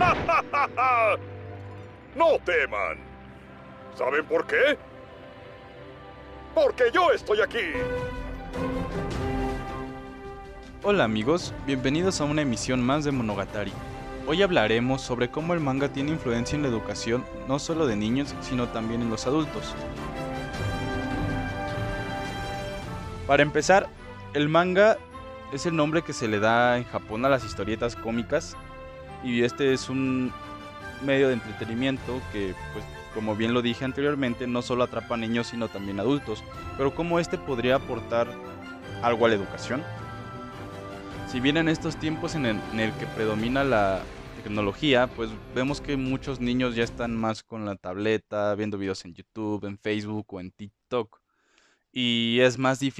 no teman. ¿Saben por qué? Porque yo estoy aquí. Hola amigos, bienvenidos a una emisión más de Monogatari. Hoy hablaremos sobre cómo el manga tiene influencia en la educación no solo de niños, sino también en los adultos. Para empezar, el manga es el nombre que se le da en Japón a las historietas cómicas y este es un medio de entretenimiento que, pues, como bien lo dije anteriormente, no solo atrapa a niños sino también adultos. Pero cómo este podría aportar algo a la educación. Si bien en estos tiempos en el, en el que predomina la tecnología, pues vemos que muchos niños ya están más con la tableta, viendo videos en YouTube, en Facebook o en TikTok. Y es más difícil